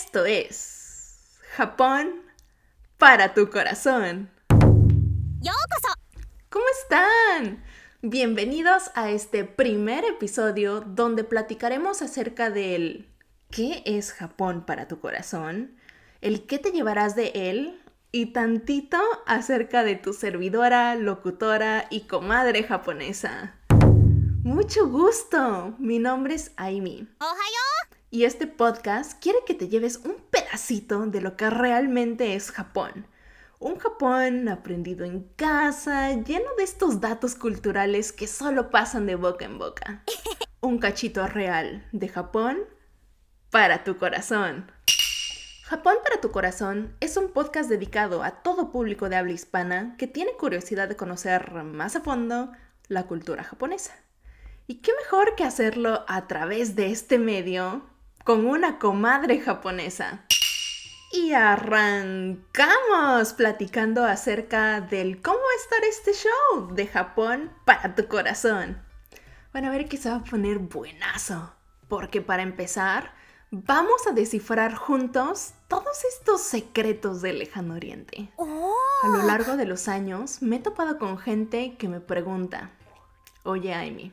Esto es Japón para tu corazón. ¿Cómo están? Bienvenidos a este primer episodio donde platicaremos acerca del ¿qué es Japón para tu corazón? El qué te llevarás de él y tantito acerca de tu servidora, locutora y comadre japonesa. Mucho gusto. Mi nombre es Aimi. Y este podcast quiere que te lleves un pedacito de lo que realmente es Japón. Un Japón aprendido en casa, lleno de estos datos culturales que solo pasan de boca en boca. Un cachito real de Japón para tu corazón. Japón para tu corazón es un podcast dedicado a todo público de habla hispana que tiene curiosidad de conocer más a fondo la cultura japonesa. ¿Y qué mejor que hacerlo a través de este medio con una comadre japonesa? Y arrancamos platicando acerca del cómo va a estar este show de Japón para tu corazón. Bueno, a ver qué se va a poner buenazo. Porque para empezar, vamos a descifrar juntos todos estos secretos del lejano oriente. A lo largo de los años me he topado con gente que me pregunta, oye Amy,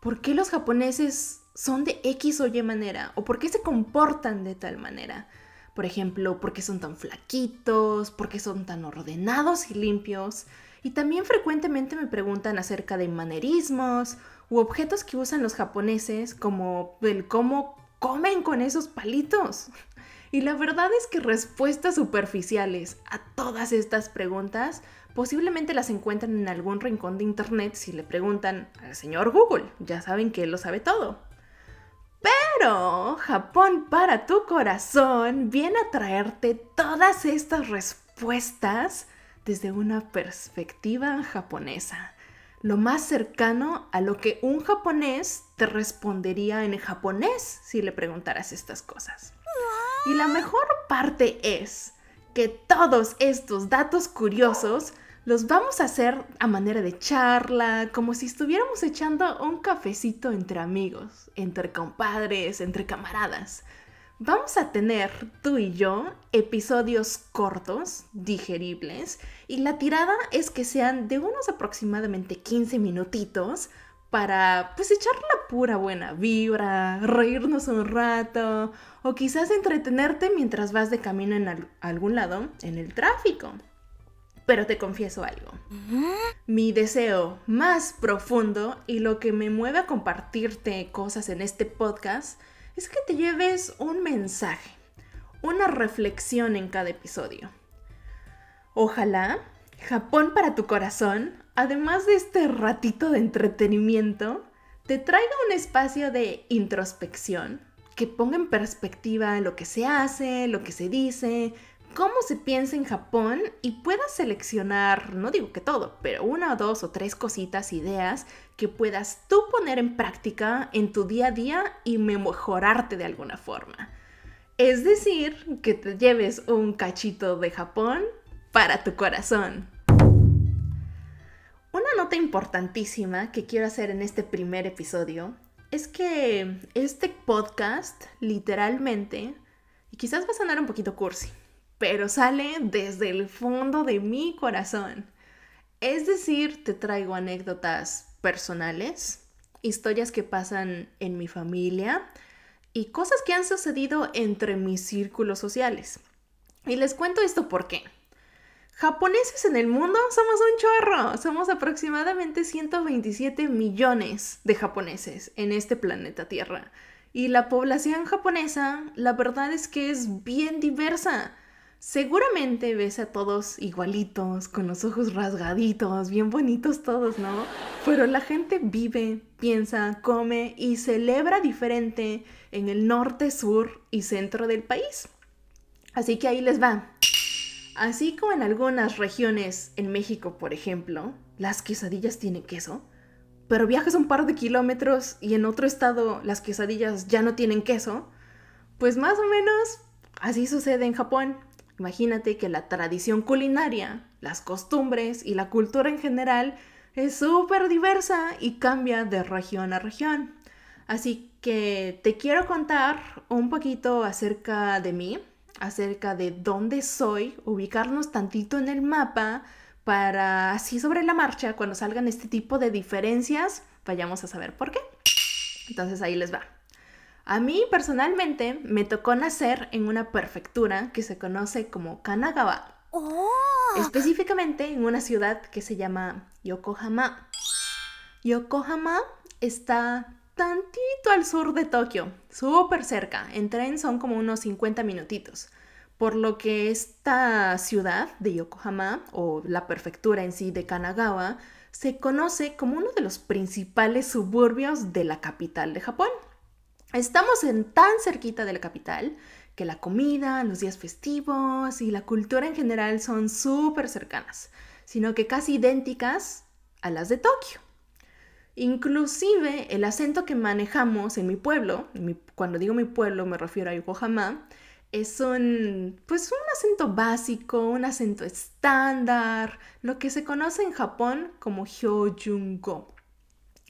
¿por qué los japoneses son de X o Y manera? ¿O por qué se comportan de tal manera? Por ejemplo, ¿por qué son tan flaquitos? ¿Por qué son tan ordenados y limpios? Y también frecuentemente me preguntan acerca de manerismos u objetos que usan los japoneses, como el cómo comen con esos palitos. Y la verdad es que respuestas superficiales a todas estas preguntas posiblemente las encuentran en algún rincón de internet si le preguntan al señor Google. Ya saben que él lo sabe todo. Pero Japón para tu corazón viene a traerte todas estas respuestas desde una perspectiva japonesa lo más cercano a lo que un japonés te respondería en japonés si le preguntaras estas cosas. Y la mejor parte es que todos estos datos curiosos los vamos a hacer a manera de charla, como si estuviéramos echando un cafecito entre amigos, entre compadres, entre camaradas. Vamos a tener tú y yo episodios cortos, digeribles, y la tirada es que sean de unos aproximadamente 15 minutitos para pues echar la pura buena vibra, reírnos un rato o quizás entretenerte mientras vas de camino en algún lado en el tráfico. Pero te confieso algo. Mi deseo más profundo y lo que me mueve a compartirte cosas en este podcast es que te lleves un mensaje, una reflexión en cada episodio. Ojalá Japón para tu corazón, además de este ratito de entretenimiento, te traiga un espacio de introspección que ponga en perspectiva lo que se hace, lo que se dice, cómo se piensa en Japón y puedas seleccionar, no digo que todo, pero una o dos o tres cositas, ideas que puedas tú poner en práctica en tu día a día y mejorarte de alguna forma. Es decir, que te lleves un cachito de Japón para tu corazón. Nota importantísima que quiero hacer en este primer episodio es que este podcast literalmente, y quizás va a sonar un poquito cursi, pero sale desde el fondo de mi corazón. Es decir, te traigo anécdotas personales, historias que pasan en mi familia y cosas que han sucedido entre mis círculos sociales. Y les cuento esto porque japoneses en el mundo somos un chorro. Somos aproximadamente 127 millones de japoneses en este planeta Tierra. Y la población japonesa, la verdad es que es bien diversa. Seguramente ves a todos igualitos, con los ojos rasgaditos, bien bonitos todos, ¿no? Pero la gente vive, piensa, come y celebra diferente en el norte, sur y centro del país. Así que ahí les va. Así como en algunas regiones en México, por ejemplo, las quesadillas tienen queso, pero viajas un par de kilómetros y en otro estado las quesadillas ya no tienen queso, pues más o menos así sucede en Japón. Imagínate que la tradición culinaria, las costumbres y la cultura en general es súper diversa y cambia de región a región. Así que te quiero contar un poquito acerca de mí, acerca de dónde soy, ubicarnos tantito en el mapa para así sobre la marcha, cuando salgan este tipo de diferencias, vayamos a saber por qué. Entonces ahí les va. A mí personalmente me tocó nacer en una prefectura que se conoce como Kanagawa. Oh. Específicamente en una ciudad que se llama Yokohama. Yokohama está tantito al sur de Tokio, súper cerca. En tren son como unos 50 minutitos. Por lo que esta ciudad de Yokohama, o la prefectura en sí de Kanagawa, se conoce como uno de los principales suburbios de la capital de Japón. Estamos en tan cerquita de la capital que la comida, los días festivos y la cultura en general son súper cercanas, sino que casi idénticas a las de Tokio. Inclusive el acento que manejamos en mi pueblo, cuando digo mi pueblo me refiero a Yokohama, es un, pues un acento básico, un acento estándar, lo que se conoce en Japón como Hyojungo.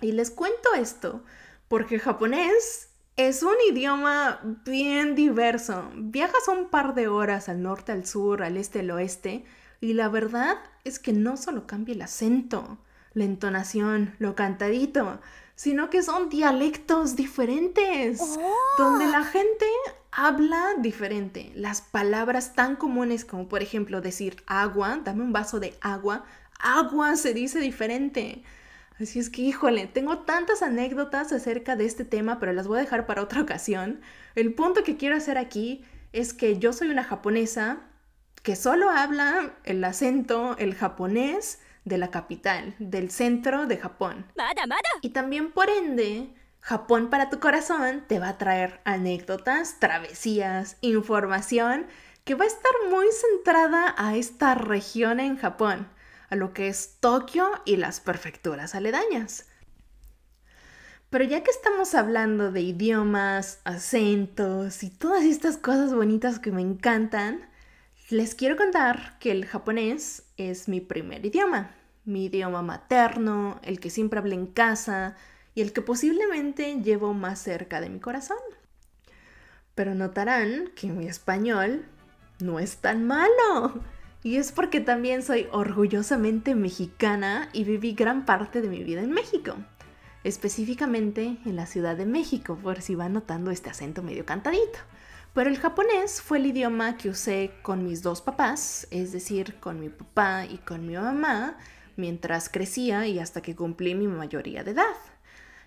Y les cuento esto porque japonés es un idioma bien diverso. Viajas un par de horas al norte, al sur, al este, al oeste, y la verdad es que no solo cambia el acento, la entonación, lo cantadito, sino que son dialectos diferentes, donde la gente habla diferente. Las palabras tan comunes como por ejemplo decir agua, dame un vaso de agua, agua se dice diferente. Así es que, híjole, tengo tantas anécdotas acerca de este tema, pero las voy a dejar para otra ocasión. El punto que quiero hacer aquí es que yo soy una japonesa que solo habla el acento, el japonés de la capital, del centro de Japón. Y también, por ende, Japón para tu corazón te va a traer anécdotas, travesías, información que va a estar muy centrada a esta región en Japón a lo que es Tokio y las prefecturas aledañas. Pero ya que estamos hablando de idiomas, acentos y todas estas cosas bonitas que me encantan, les quiero contar que el japonés es mi primer idioma, mi idioma materno, el que siempre hablé en casa y el que posiblemente llevo más cerca de mi corazón. Pero notarán que mi español no es tan malo. Y es porque también soy orgullosamente mexicana y viví gran parte de mi vida en México. Específicamente en la Ciudad de México, por si va notando este acento medio cantadito. Pero el japonés fue el idioma que usé con mis dos papás, es decir, con mi papá y con mi mamá, mientras crecía y hasta que cumplí mi mayoría de edad.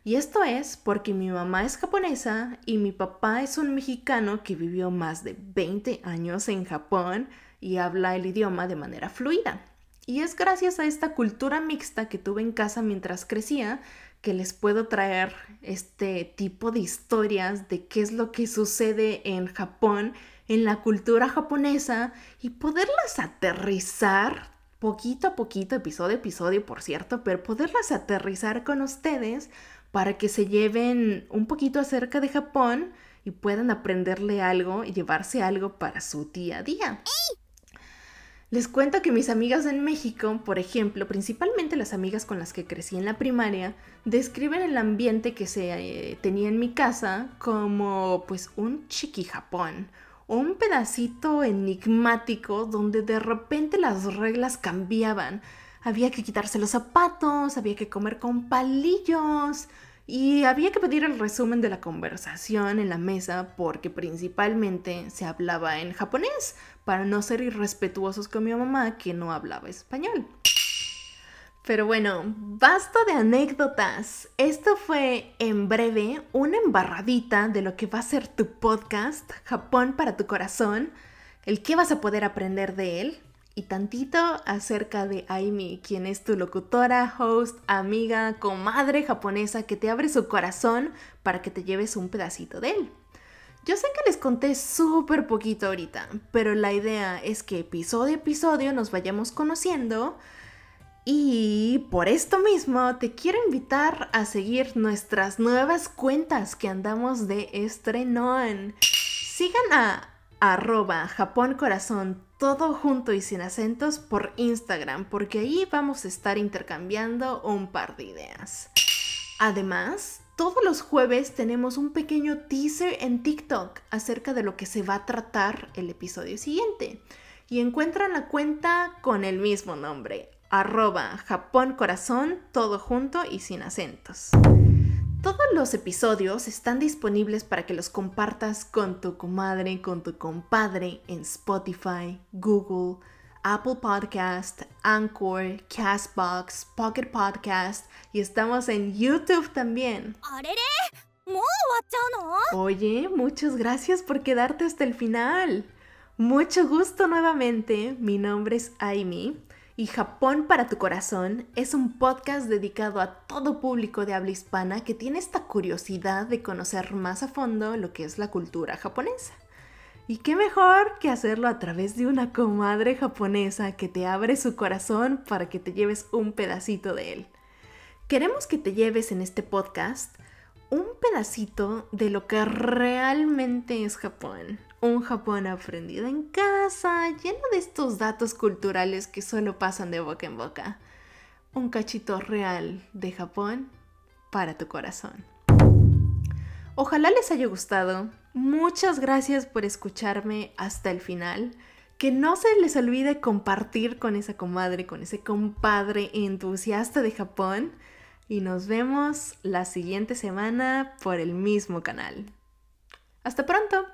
Y esto es porque mi mamá es japonesa y mi papá es un mexicano que vivió más de 20 años en Japón y habla el idioma de manera fluida. Y es gracias a esta cultura mixta que tuve en casa mientras crecía que les puedo traer este tipo de historias de qué es lo que sucede en Japón, en la cultura japonesa y poderlas aterrizar poquito a poquito, episodio a episodio, por cierto, pero poderlas aterrizar con ustedes para que se lleven un poquito acerca de Japón y puedan aprenderle algo y llevarse algo para su día a día. Les cuento que mis amigas en México, por ejemplo, principalmente las amigas con las que crecí en la primaria, describen el ambiente que se eh, tenía en mi casa como pues un chiqui Japón, un pedacito enigmático donde de repente las reglas cambiaban. Había que quitarse los zapatos, había que comer con palillos, y había que pedir el resumen de la conversación en la mesa porque principalmente se hablaba en japonés para no ser irrespetuosos con mi mamá que no hablaba español. Pero bueno, basta de anécdotas. Esto fue en breve una embarradita de lo que va a ser tu podcast, Japón para tu corazón, el que vas a poder aprender de él, y tantito acerca de Aimi, quien es tu locutora, host, amiga, comadre japonesa que te abre su corazón para que te lleves un pedacito de él. Yo sé que les conté súper poquito ahorita, pero la idea es que episodio a episodio nos vayamos conociendo y por esto mismo te quiero invitar a seguir nuestras nuevas cuentas que andamos de estrenón. Sigan a arroba todo junto y sin acentos por Instagram, porque ahí vamos a estar intercambiando un par de ideas. Además, todos los jueves tenemos un pequeño teaser en TikTok acerca de lo que se va a tratar el episodio siguiente. Y encuentran la cuenta con el mismo nombre, arroba Japón Corazón, todo junto y sin acentos. Todos los episodios están disponibles para que los compartas con tu comadre, con tu compadre en Spotify, Google, Apple Podcast, Anchor, Castbox, Pocket Podcast y estamos en YouTube también. Oye, muchas gracias por quedarte hasta el final. Mucho gusto nuevamente, mi nombre es Aimi y Japón para tu corazón es un podcast dedicado a todo público de habla hispana que tiene esta curiosidad de conocer más a fondo lo que es la cultura japonesa. Y qué mejor que hacerlo a través de una comadre japonesa que te abre su corazón para que te lleves un pedacito de él. Queremos que te lleves en este podcast un pedacito de lo que realmente es Japón, un Japón aprendido en casa, lleno de estos datos culturales que solo pasan de boca en boca. Un cachito real de Japón para tu corazón. Ojalá les haya gustado. Muchas gracias por escucharme hasta el final. Que no se les olvide compartir con esa comadre, con ese compadre entusiasta de Japón. Y nos vemos la siguiente semana por el mismo canal. Hasta pronto.